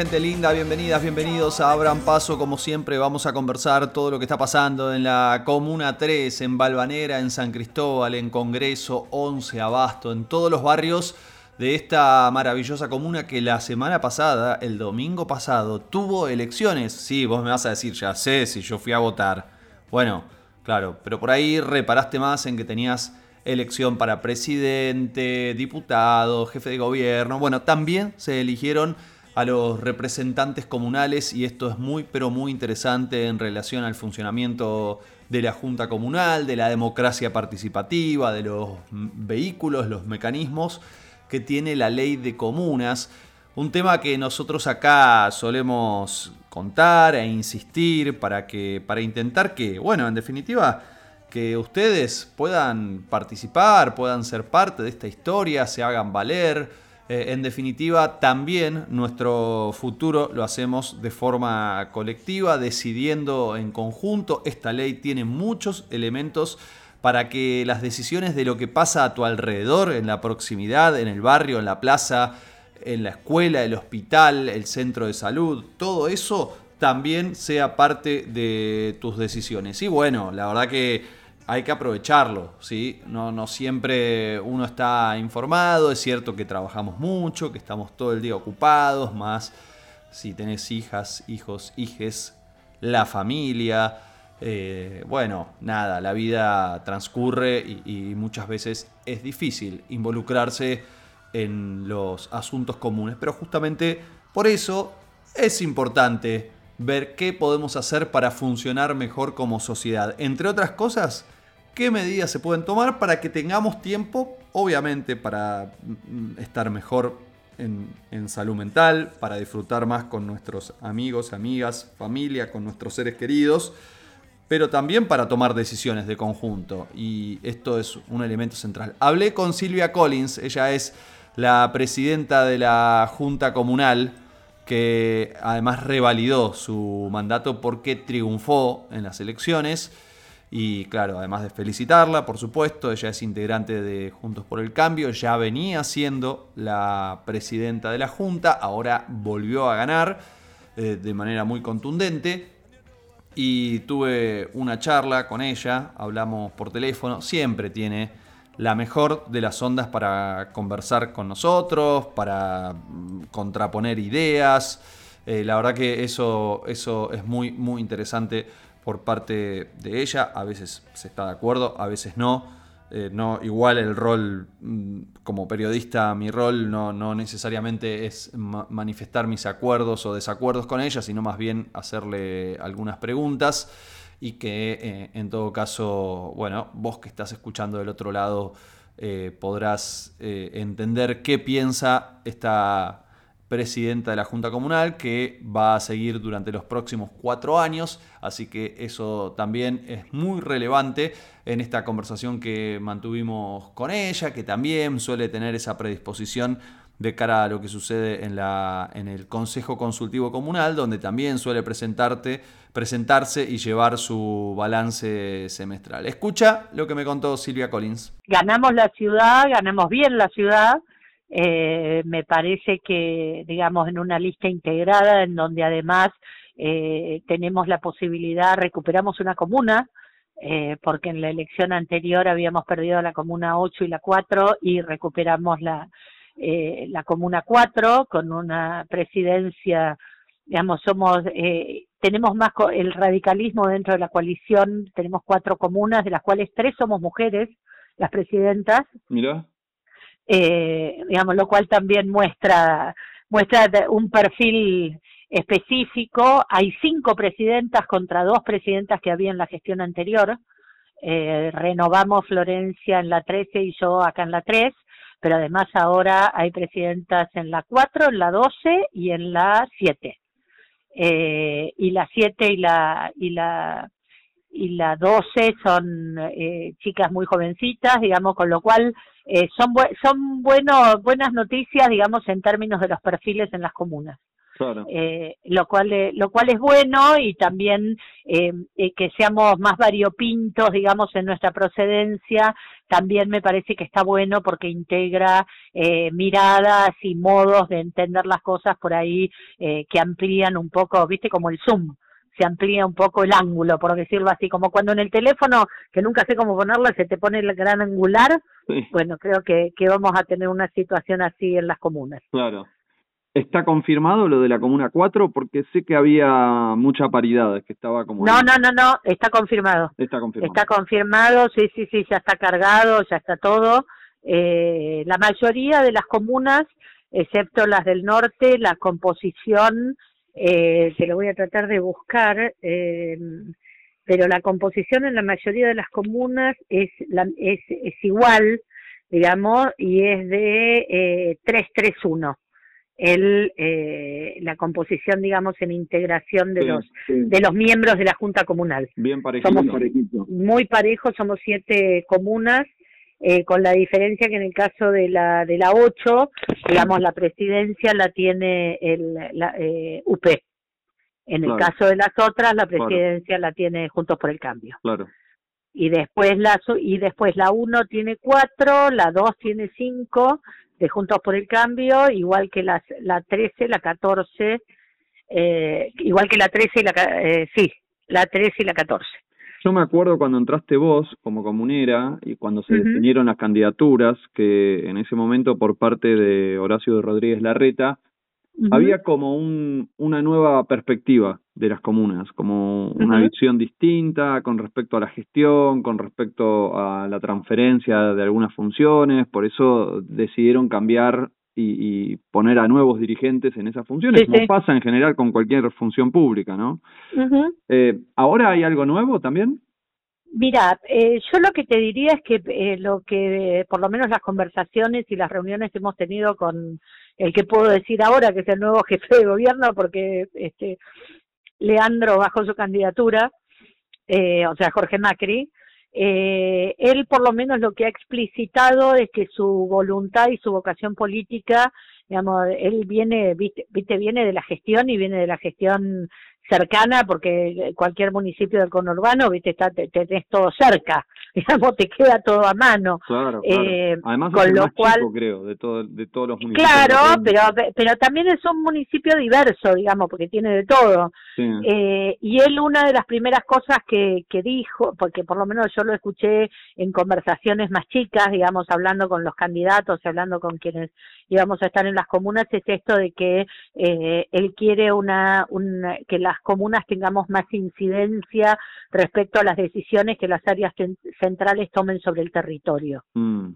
gente linda? Bienvenidas, bienvenidos a Abran Paso. Como siempre vamos a conversar todo lo que está pasando en la Comuna 3, en Balvanera, en San Cristóbal, en Congreso, 11 Abasto, en todos los barrios de esta maravillosa comuna que la semana pasada, el domingo pasado, tuvo elecciones. Sí, vos me vas a decir, ya sé si yo fui a votar. Bueno, claro, pero por ahí reparaste más en que tenías elección para presidente, diputado, jefe de gobierno. Bueno, también se eligieron a los representantes comunales y esto es muy pero muy interesante en relación al funcionamiento de la Junta Comunal, de la democracia participativa, de los vehículos, los mecanismos que tiene la ley de comunas. Un tema que nosotros acá solemos contar e insistir para que para intentar que, bueno, en definitiva, que ustedes puedan participar, puedan ser parte de esta historia, se hagan valer. Eh, en definitiva, también nuestro futuro lo hacemos de forma colectiva, decidiendo en conjunto. Esta ley tiene muchos elementos para que las decisiones de lo que pasa a tu alrededor, en la proximidad, en el barrio, en la plaza, en la escuela, el hospital, el centro de salud, todo eso también sea parte de tus decisiones. Y bueno, la verdad que hay que aprovecharlo, ¿sí? No, no siempre uno está informado, es cierto que trabajamos mucho, que estamos todo el día ocupados, más si tenés hijas, hijos, hijes, la familia, eh, bueno, nada, la vida transcurre y, muchas veces es difícil involucrarse en los asuntos comunes, pero justamente por eso es importante ver qué podemos hacer para funcionar mejor como sociedad. Entre otras cosas, qué medidas se pueden tomar para que tengamos tiempo, obviamente, para mm, estar mejor en, salud mental, para disfrutar más con nuestros amigos, amigas, familia, con nuestros seres queridos, pero también para tomar decisiones de conjunto. Y esto es un elemento central. Hablé con Silvia Collins, ella es la presidenta de la Junta Comunal, que además revalidó su mandato porque triunfó en las elecciones. Y claro, además de felicitarla, por supuesto, ella es integrante de Juntos por el Cambio, ya venía siendo la presidenta de la Junta, ahora volvió a ganar eh, de manera muy contundente. Y tuve una charla con ella, hablamos por teléfono, siempre tiene la mejor de las ondas para conversar con nosotros, para mm, contraponer ideas. Eh, la verdad que eso, eso es muy, muy interesante por parte de ella. A veces se está de acuerdo, a veces no. Eh, no igual el rol mm, como periodista, mi rol no, no necesariamente es manifestar mis acuerdos o desacuerdos con ella, sino más bien hacerle algunas preguntas y que eh, en todo caso, bueno, vos que estás escuchando del otro lado eh, podrás entender qué piensa esta presidenta de la Junta Comunal, que va a seguir durante los próximos cuatro años, así que eso también es muy relevante en esta conversación que mantuvimos con ella, que también suele tener esa predisposición de cara a lo que sucede en, la, en el Consejo Consultivo Comunal, donde también suele presentarte, presentarse y llevar su balance semestral. Escucha lo que me contó Silvia Collins. Ganamos la ciudad, ganamos bien la ciudad, eh, me parece que, digamos, en una lista integrada en donde además eh, tenemos la posibilidad, recuperamos una comuna, eh, porque en la elección anterior habíamos perdido la comuna 8 y la 4 y recuperamos la, eh, la comuna 4 con una presidencia, digamos, somos, eh, tenemos más el radicalismo dentro de la coalición, tenemos cuatro comunas, de las cuales tres somos mujeres, las presidentas. Mira eh, digamos, lo cual también muestra, muestra un perfil específico. Hay cinco presidentas contra dos presidentas que había en la gestión anterior. Eh, renovamos Florencia en la 13 y yo acá en la 3, pero además ahora hay presidentas en la 4, en la 12 y en la 7. Eh, y la 7 y la, y la y la 12 son eh, chicas muy jovencitas, digamos, con lo cual eh, son son bueno, buenas noticias, digamos, en términos de los perfiles en las comunas. eh, lo cual lo cual es bueno y también eh, que seamos más variopintos, digamos, en nuestra procedencia, también me parece que está bueno porque integra miradas y modos de entender las cosas por ahí que amplían un poco, viste, como el Zoom se amplía un poco el ángulo, por decirlo así, como cuando en el teléfono, que nunca sé cómo ponerla, se te pone el gran angular, bueno, creo que, que vamos a tener una situación así en las comunas. Claro. ¿Está confirmado lo de la Comuna 4? Porque sé que había mucha paridad, que estaba como... No, no, no, no, está confirmado. Está confirmado. Está confirmado, sí, sí, sí, ya está cargado, ya está todo. Eh, la mayoría de las comunas, excepto las del norte, la composición eh, se lo voy a tratar de buscar, eh, pero la composición en la mayoría de las comunas es, la, es, es igual, digamos, y es de eh, 331 el eh, la composición digamos en integración de los de los miembros de la junta comunal. Bien parejito. somos muy parejos somos siete comunas eh, con la diferencia que en el caso de la de la 8, digamos, la presidencia la tiene el la, eh, UP. En el caso de las otras, la presidencia la tiene Juntos por el Cambio. Claro. Y después la y después la 1 tiene 4, la 2 tiene 5 de Juntos por el Cambio, igual que las la 13, la 14, eh, igual que la 13 y la eh, sí, la 13 y la 14. Yo me acuerdo cuando entraste vos como comunera y cuando se definieron las candidaturas, que en ese momento por parte de Horacio de Rodríguez Larreta, había como un, una nueva perspectiva de las comunas, como una visión distinta con respecto a la gestión, con respecto a la transferencia de algunas funciones, por eso decidieron cambiar y, poner a nuevos dirigentes en esas funciones, como pasa en general con cualquier función pública, ¿no? eh, ¿Ahora hay algo nuevo también? Mira, eh, yo lo que te diría es que eh, lo que, por lo menos las conversaciones y las reuniones que hemos tenido con el que puedo decir ahora, que es el nuevo jefe de gobierno, porque este Leandro bajó su candidatura, eh, o sea, Jorge Macri, eh, él por lo menos lo que ha explicitado es que su voluntad y su vocación política, digamos, él viene, viste, viene de la gestión y viene de la gestión cercana porque cualquier municipio del conurbano, viste, está, te, tenés todo cerca, digamos, te queda todo a mano. Claro, eh, Además, con lo cual, creo, de, todo, de todos los municipios. Claro, pero, pero también es un municipio diverso, digamos, porque tiene de todo. Eh, y él una de las primeras cosas que, que dijo, porque por lo menos yo lo escuché en conversaciones más chicas, digamos, hablando con los candidatos, hablando con quienes íbamos a estar en las comunas, es esto de que eh, él quiere una, una que las comunas tengamos más incidencia respecto a las decisiones que las áreas centrales tomen sobre el territorio. Mm.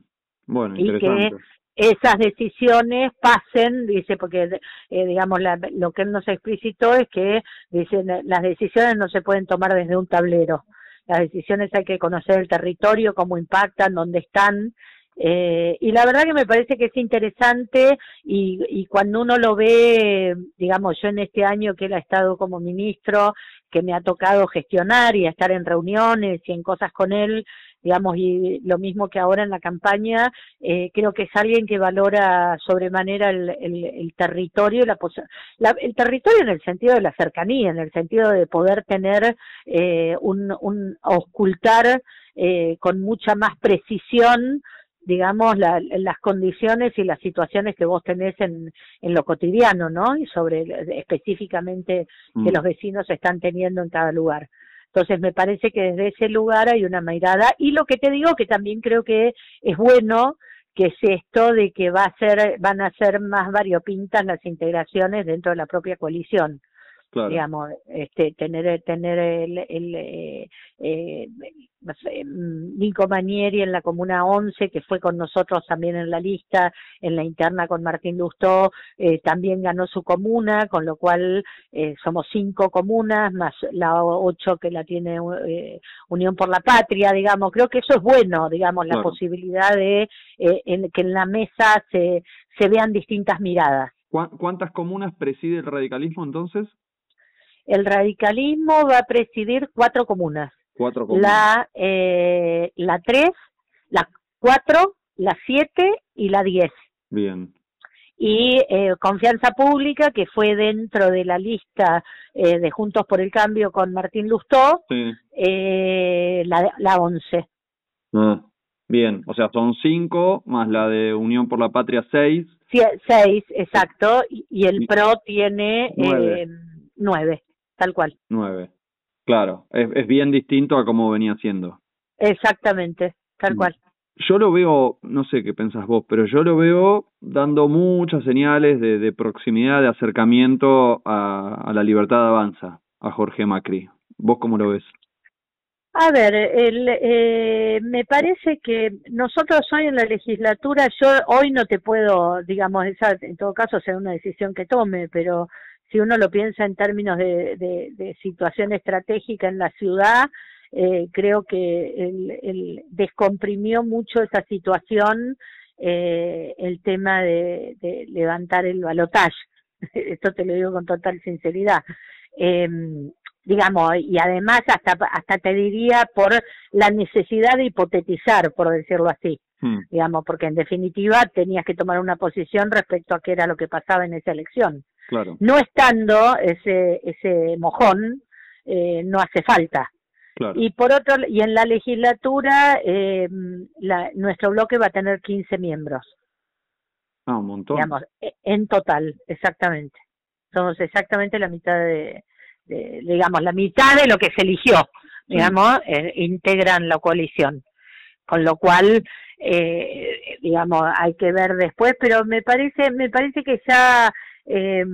Bueno, y que esas decisiones pasen, dice, porque eh, digamos lo que él nos explicitó es que dicen las decisiones no se pueden tomar desde un tablero. Las decisiones hay que conocer el territorio, cómo impactan, dónde están, eh, y la verdad que me parece que es interesante y, y cuando uno lo ve, digamos, yo en este año que él ha estado como ministro, que me ha tocado gestionar y estar en reuniones y en cosas con él, digamos, y lo mismo que ahora en la campaña, eh, creo que es alguien que valora sobremanera el, el, el territorio, la, la, el territorio en el sentido de la cercanía, en el sentido de poder tener eh, un, un ocultar eh, con mucha más precisión digamos, la, las condiciones y las situaciones que vos tenés en, en lo cotidiano, ¿no? Y sobre específicamente que mm. los vecinos están teniendo en cada lugar. Entonces me parece que desde ese lugar hay una mirada y lo que te digo que también creo que es bueno que es esto de que va a ser van a ser más variopintas las integraciones dentro de la propia coalición digamos, este, tener, tener el, el eh, eh, Nico Manieri en la Comuna 11, que fue con nosotros también en la lista, en la interna con Martín Lustó, eh, también ganó su comuna, con lo cual eh, somos cinco comunas, más la ocho que la tiene eh, Unión por la Patria, digamos, creo que eso es bueno, digamos, la posibilidad de eh, en, que en la mesa se, se vean distintas miradas. ¿Cuántas comunas preside el radicalismo entonces? El radicalismo va a presidir cuatro comunas. Cuatro comunas. La, eh, la tres, la cuatro, la siete y la diez. Bien. y eh, Confianza Pública, que fue dentro de la lista eh, de Juntos por el Cambio con Martín Lustó, eh, la, la 11. Ah, bien, o sea, son cinco, más la de Unión por la Patria, seis. Sí, seis, exacto, y, el PRO tiene nueve. nueve, tal cual. Nueve, claro, es, es bien distinto a cómo venía siendo. Exactamente, tal mm. cual yo lo veo, no sé qué pensás vos, pero yo lo veo dando muchas señales de, de proximidad, de acercamiento a, a, la libertad de avanza, a Jorge Macri. ¿Vos cómo lo ves? A ver, el, eh, me parece que nosotros hoy en la legislatura, yo hoy no te puedo, digamos, esa en todo caso sea una decisión que tome, pero si uno lo piensa en términos de, de, de situación estratégica en la ciudad, eh, creo que el, descomprimió mucho esa situación eh, el tema de, levantar el balotaje. Esto te lo digo con total sinceridad. Eh, digamos, y además hasta, hasta te diría por la necesidad de hipotetizar, por decirlo así, hmm. digamos, porque en definitiva tenías que tomar una posición respecto a qué era lo que pasaba en esa elección. Claro. No estando ese, ese mojón, eh, no hace falta. Y por otro, y en la legislatura, eh, la, nuestro bloque va a tener 15 miembros. Ah, un montón. Digamos, e, en total, exactamente. Somos exactamente la mitad de, digamos, la mitad de lo que se eligió, digamos, eh, integran la coalición. Con lo cual, eh, digamos, hay que ver después, pero me parece, me parece que ya eh,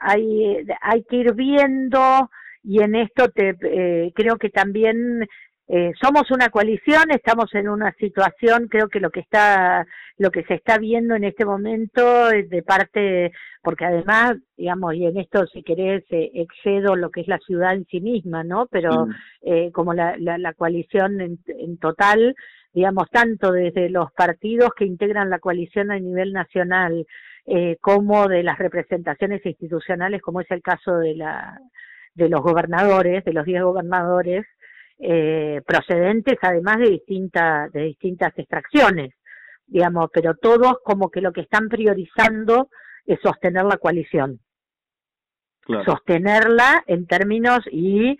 hay, hay que ir viendo y en esto te, eh, creo que también eh, somos una coalición, estamos en una situación, creo que lo que está, lo que se está viendo en este momento es de parte, porque además, digamos, y en esto si querés eh, excedo lo que es la ciudad en sí misma, ¿no? Pero mm. eh, como la, la, la coalición en, en total, digamos, tanto desde los partidos que integran la coalición a nivel nacional, eh, como de las representaciones institucionales, como es el caso de la de los gobernadores, de los 10 gobernadores, eh, procedentes además de distintas, de distintas extracciones, digamos, pero todos como que lo que están priorizando es sostener la coalición. Sostenerla en términos y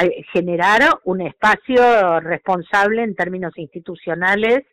eh, generar un espacio responsable en términos institucionales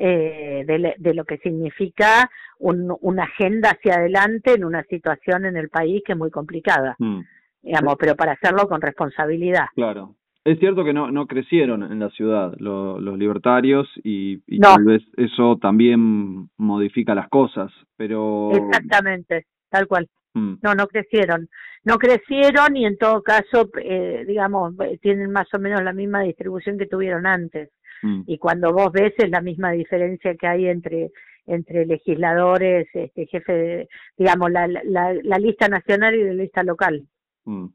eh, de, de, lo que significa un, una agenda hacia adelante en una situación en el país que es muy complicada. Mm digamos, pero para hacerlo con responsabilidad. Claro. Es cierto que no, no crecieron en la ciudad los libertarios y, tal vez eso también modifica las cosas, pero... Exactamente, tal cual. Mm. No, no crecieron. No crecieron y en todo caso, eh, digamos, tienen más o menos la misma distribución que tuvieron antes. Mm. Y cuando vos ves es la misma diferencia que hay entre entre legisladores, este jefe de, digamos, la, la, la lista nacional y la lista local. Mm.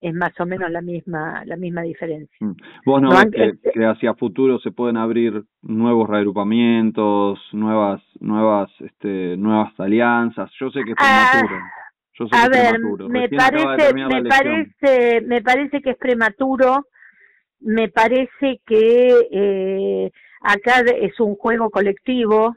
Es más o menos la misma la misma diferencia. Vos no, ves que, hacia futuro se pueden abrir nuevos reagrupamientos, nuevas nuevas este nuevas alianzas. Yo sé que es ah. Yo sé a ver, me parece me parece me parece que es prematuro. Me parece que eh, acá es un juego colectivo,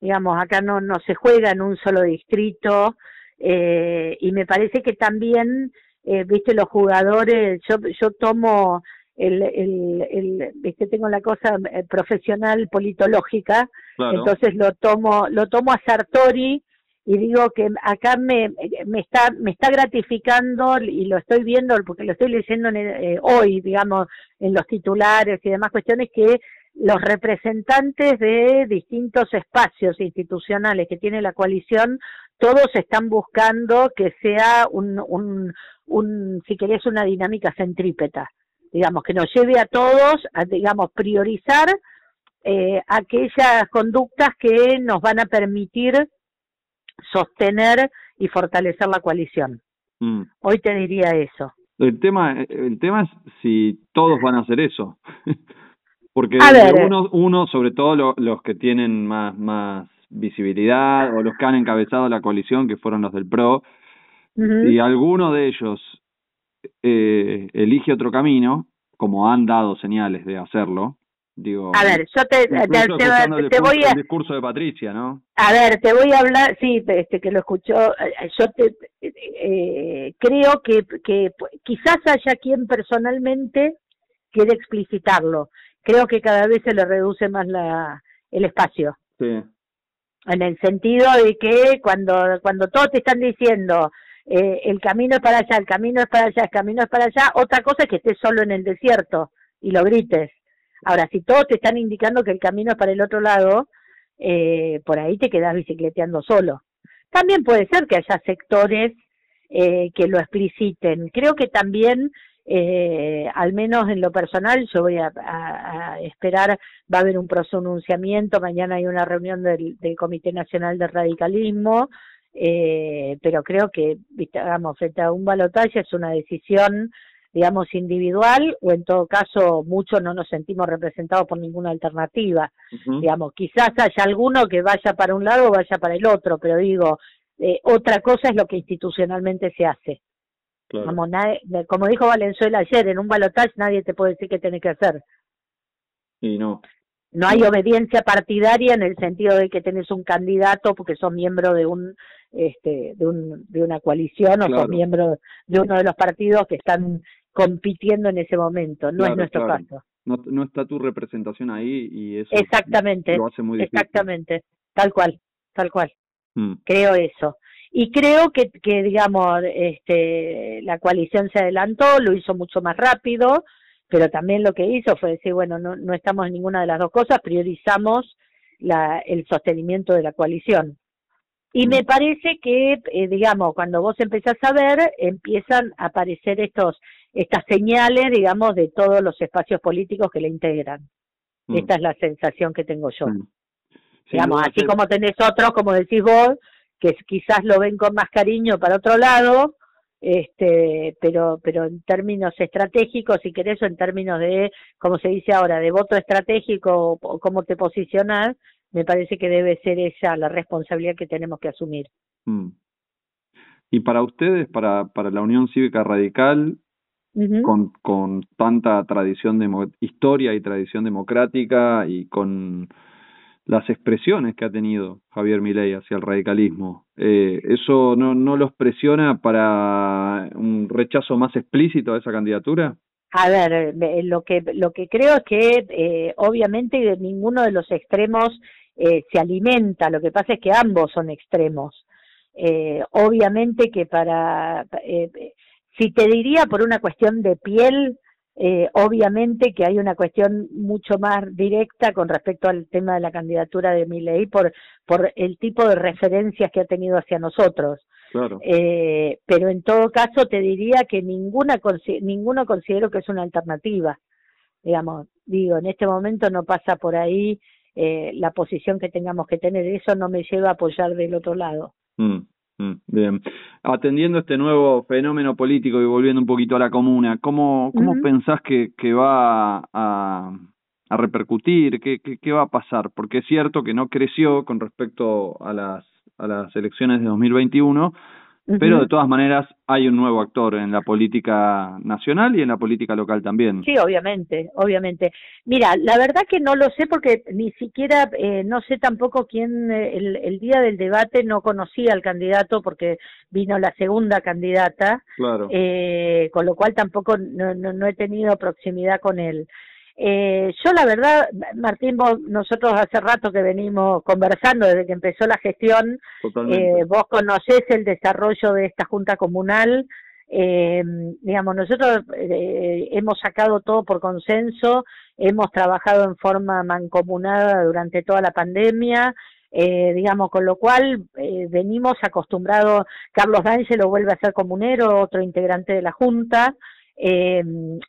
digamos, acá no no se juega en un solo distrito. Eh, y me parece que también eh, viste los jugadores, yo, yo tomo el, el, el, viste, tengo la cosa eh, profesional politológica, entonces lo tomo, lo tomo a Sartori y digo que acá me, me está, me está gratificando y lo estoy viendo porque lo estoy leyendo eh, hoy, digamos, en los titulares y demás cuestiones que los representantes de distintos espacios institucionales que tiene la coalición, todos están buscando que sea un, un, un, si querés, una dinámica centrípeta, digamos, que nos lleve a todos a, digamos, priorizar eh, aquellas conductas que nos van a permitir sostener y fortalecer la coalición. Mm. Hoy te diría eso. El tema, el tema es si todos van a hacer eso. Porque uno, uno, sobre todo los que tienen más, más visibilidad o los que han encabezado la coalición, que fueron los del PRO, y alguno de ellos eh, elige otro camino, como han dado señales de hacerlo, Digo, a ver, yo te, te, voy a... El discurso de Patricia, ¿no? A ver, te voy a hablar, sí, este que lo escuchó, eh, yo te, eh, creo que, que quizás haya quien personalmente quiere explicitarlo. Creo que cada vez se le reduce más la, el espacio. Sí. En el sentido de que cuando, cuando todos te están diciendo eh, el camino es para allá, el camino es para allá, el camino es para allá, otra cosa es que estés solo en el desierto y lo grites. Ahora, si todos te están indicando que el camino es para el otro lado, eh, por ahí te quedas bicicleteando solo. También puede ser que haya sectores eh, que lo expliciten. Creo que también, eh, al menos en lo personal, yo voy a, esperar, va a haber un pronunciamiento, mañana hay una reunión del, Comité Nacional de Radicalismo, eh, pero creo que, digamos, frente a un balotaje es una decisión digamos, individual o en todo caso muchos no nos sentimos representados por ninguna alternativa. Digamos, quizás haya alguno que vaya para un lado o vaya para el otro, pero digo, eh, otra cosa es lo que institucionalmente se hace. como dijo Valenzuela ayer, en un balotaje nadie te puede decir qué tiene que hacer. Y no. No hay obediencia partidaria en el sentido de que tenés un candidato porque sos miembro de un este de un de una coalición o sos miembro de uno de los partidos que están compitiendo en ese momento, no es nuestro caso. No, no está tu representación ahí y eso exactamente, lo hace muy difícil. Exactamente, tal cual, tal cual. Mm. Creo eso. Y creo que, que, digamos, este, la coalición se adelantó, lo hizo mucho más rápido, pero también lo que hizo fue decir, bueno, no, no estamos en ninguna de las dos cosas, priorizamos la, el sostenimiento de la coalición. Y me parece que, eh, digamos, cuando vos empezás a ver, empiezan a aparecer estos estas señales, digamos, de todos los espacios políticos que le integran. Mm. Esta es la sensación que tengo yo. Mm. digamos, así como tenés otros, como decís vos, que quizás lo ven con más cariño para otro lado, este, pero, pero en términos estratégicos, si querés, o en términos de, como se dice ahora, de voto estratégico o, cómo te posicionas, me parece que debe ser esa la responsabilidad que tenemos que asumir. Mm. Y para ustedes, para, para la Unión Cívica Radical, con, con tanta tradición de historia y tradición democrática y con las expresiones que ha tenido Javier Milei hacia el radicalismo. Eh, ¿Eso no, no los presiona para un rechazo más explícito a esa candidatura? A ver, lo que lo que creo es que eh, obviamente ninguno de los extremos eh, se alimenta. Lo que pasa es que ambos son extremos. Eh, obviamente que para eh, si te diría por una cuestión de piel, eh, obviamente que hay una cuestión mucho más directa con respecto al tema de la candidatura de Milei por, por el tipo de referencias que ha tenido hacia nosotros. Claro. Eh, pero en todo caso te diría que ninguna ninguno considero que es una alternativa. Digamos, digo, en este momento no pasa por ahí eh, la posición que tengamos que tener. Eso no me lleva a apoyar del otro lado. Mm. Mm, bien. Atendiendo este nuevo fenómeno político y volviendo un poquito a la comuna, ¿cómo, cómo pensás que, que va a, a repercutir? ¿Qué, qué, ¿Qué va a pasar? Porque es cierto que no creció con respecto a las, a las elecciones de 2021, pero de todas maneras hay un nuevo actor en la política nacional y en la política local también. Sí, obviamente, obviamente. Mira, la verdad que no lo sé porque ni siquiera, eh, no sé tampoco quién, eh, el, el, día del debate no conocía al candidato porque vino la segunda candidata, claro. eh, con lo cual tampoco no, no, no he tenido proximidad con él. Eh, yo la verdad, Martín, nosotros hace rato que venimos conversando desde que empezó la gestión, eh, vos conocés el desarrollo de esta Junta Comunal, eh, digamos, nosotros eh, hemos sacado todo por consenso, hemos trabajado en forma mancomunada durante toda la pandemia, eh, digamos, con lo cual eh, venimos acostumbrados, Carlos lo vuelve a ser comunero, otro integrante de la Junta, eh,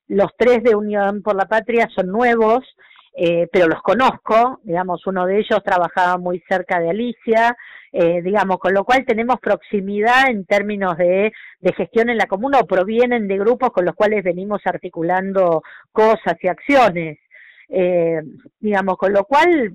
los tres de Unión por la Patria son nuevos, eh, pero los conozco, digamos, uno de ellos trabajaba muy cerca de Alicia, eh, digamos, con lo cual tenemos proximidad en términos de, gestión en la comuna o provienen de grupos con los cuales venimos articulando cosas y acciones. Eh, digamos, con lo cual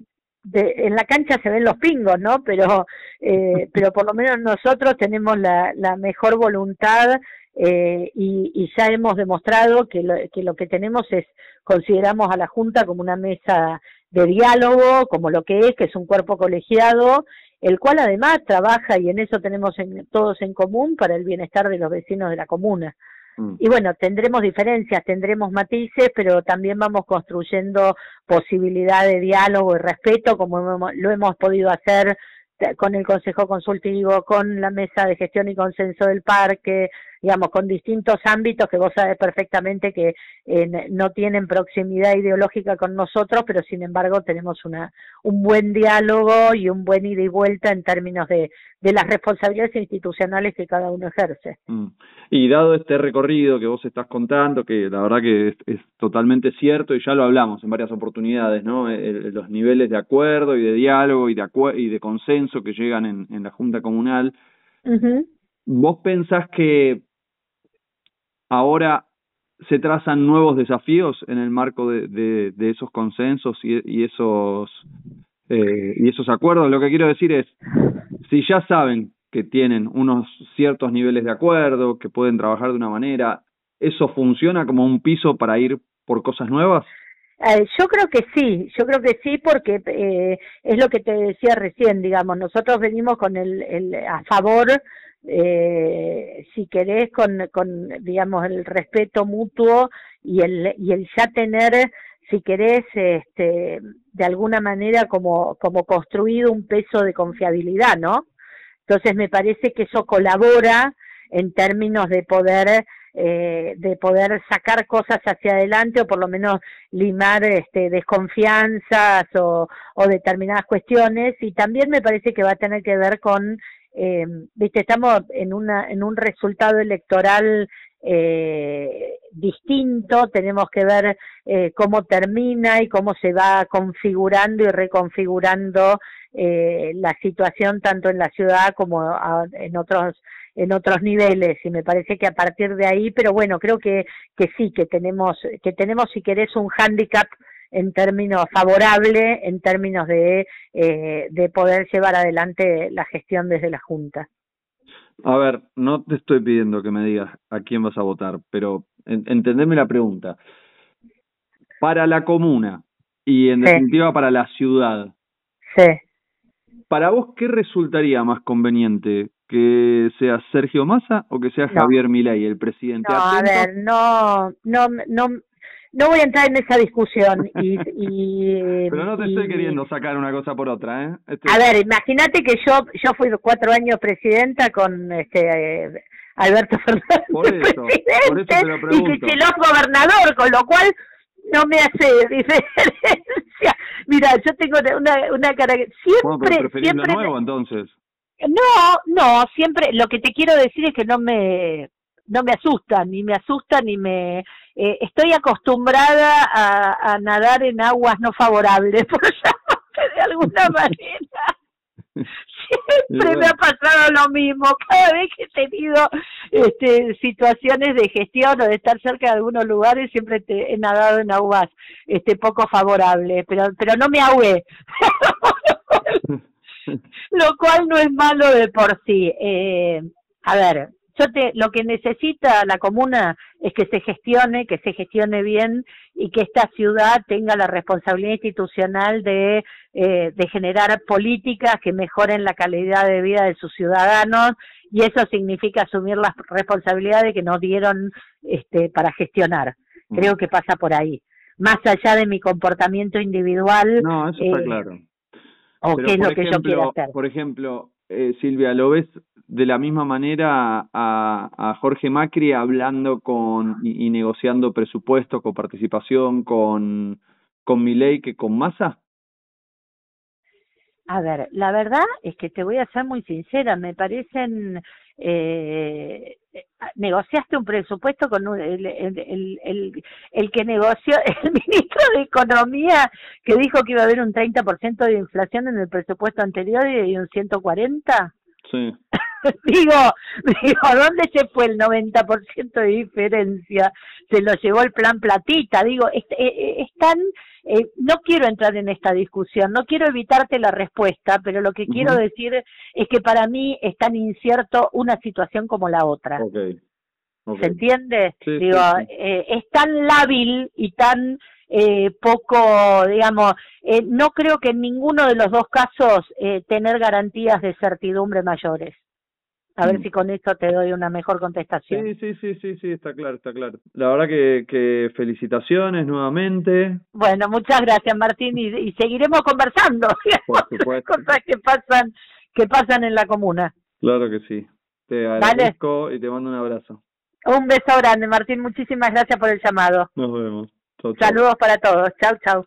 en la cancha se ven los pingos, ¿no? Pero, eh, pero por lo menos nosotros tenemos la, la mejor voluntad eh, y, y, ya hemos demostrado que lo, que lo que tenemos es, consideramos a la Junta como una mesa de diálogo, como lo que es, que es un cuerpo colegiado, el cual además trabaja, y en eso tenemos en, todos en común, para el bienestar de los vecinos de la comuna. Mm. Y bueno, tendremos diferencias, tendremos matices, pero también vamos construyendo posibilidad de diálogo y respeto, como lo hemos podido hacer con el Consejo Consultivo, con la Mesa de Gestión y Consenso del Parque, digamos, con distintos ámbitos que vos sabés perfectamente que eh, no tienen proximidad ideológica con nosotros, pero sin embargo tenemos una, un buen diálogo y un buen ida y vuelta en términos de, de las responsabilidades institucionales que cada uno ejerce. Mm. Y dado este recorrido que vos estás contando, que la verdad que es, totalmente cierto y ya lo hablamos en varias oportunidades, ¿no? los niveles de acuerdo y de diálogo y de, y de consenso que llegan en, en la Junta Comunal. ¿Vos pensás que ahora se trazan nuevos desafíos en el marco de, esos consensos y, y esos eh, y esos acuerdos. Lo que quiero decir es, si ya saben que tienen unos ciertos niveles de acuerdo, que pueden trabajar de una manera, ¿eso funciona como un piso para ir por cosas nuevas? Eh, yo creo que sí, yo creo que sí porque eh, es lo que te decía recién, digamos, nosotros venimos con el, el a favor eh, si querés, con, con, digamos, el respeto mutuo y el, y el ya tener, si querés, este, de alguna manera como, como construido un peso de confiabilidad, ¿no? Entonces me parece que eso colabora en términos de poder eh, de poder sacar cosas hacia adelante o por lo menos limar este, desconfianzas o, o determinadas cuestiones y también me parece que va a tener que ver con eh, viste, estamos en, una, en un resultado electoral eh, distinto, tenemos que ver eh, cómo termina y cómo se va configurando y reconfigurando eh, la situación tanto en la ciudad como en otros en otros niveles y me parece que a partir de ahí pero bueno creo que que sí que tenemos que tenemos si querés un hándicap en términos favorable, en términos de, eh, de poder llevar adelante la gestión desde la Junta. A ver, no te estoy pidiendo que me digas a quién vas a votar, pero entendeme la pregunta. Para la comuna y en definitiva para la ciudad. Sí. ¿Para vos qué resultaría más conveniente? ¿Que sea Sergio Massa o que sea Javier Milei, el presidente? No, a ver, no, no, no, no voy a entrar en esa discusión. Y, y Pero no te estoy queriendo sacar una cosa por otra, ¿eh? A ver, imagínate que yo yo fui cuatro años presidenta con este Alberto Fernández por eso, presidente por eso y Kicillof gobernador, con lo cual no me hace diferencia. Mira, yo tengo una, una cara... Siempre, siempre nuevo, entonces? No, no, siempre... Lo que te quiero decir es que no me no me asusta, ni me asusta, ni me... Eh, estoy acostumbrada a, a, nadar en aguas no favorables, por llamarse de alguna manera. Siempre me ha pasado lo mismo, cada vez que he tenido este, situaciones de gestión o de estar cerca de algunos lugares, siempre te, he nadado en aguas este, poco favorables, pero, pero no me ahogué. lo cual no es malo de por sí. Eh, a ver, yo te, lo que necesita la comuna es que se gestione, que se gestione bien y que esta ciudad tenga la responsabilidad institucional de, eh, de generar políticas que mejoren la calidad de vida de sus ciudadanos y eso significa asumir las responsabilidades que nos dieron este, para gestionar. Mm. Creo que pasa por ahí. Más allá de mi comportamiento individual. No, eso está eh, claro. O qué es lo que yo quiero hacer. Por ejemplo, eh, Silvia, ¿lo ves de la misma manera a, a Jorge Macri hablando con y, negociando presupuesto, con participación con, con Milei que con Massa? A ver, la verdad es que te voy a ser muy sincera, me parecen eh, negociaste un presupuesto con el, el, el, el, que negoció el ministro de Economía que dijo que iba a haber un 30% de inflación en el presupuesto anterior y un 140. Sí. digo, digo, ¿dónde se fue el 90% de diferencia? Se lo llevó el plan platita, digo, es, eh, eh, es, tan, eh, no quiero entrar en esta discusión, no quiero evitarte la respuesta, pero lo que quiero decir es que para mí es tan incierto una situación como la otra. ¿Se entiende? Digo, eh, es tan lábil y tan eh, poco, digamos, eh, no creo que en ninguno de los dos casos eh, tener garantías de certidumbre mayores. A ver mm. si con esto te doy una mejor contestación. Sí, sí, sí, sí, sí, está claro, está claro. La verdad que, que felicitaciones nuevamente. Bueno, muchas gracias Martín y, y seguiremos conversando. Por supuesto. Cosas que pasan, que pasan en la comuna. Claro que sí. Te agradezco y te mando un abrazo. Un beso grande, Martín. Muchísimas gracias por el llamado. Nos vemos. Saludos para todos. Chau, chau.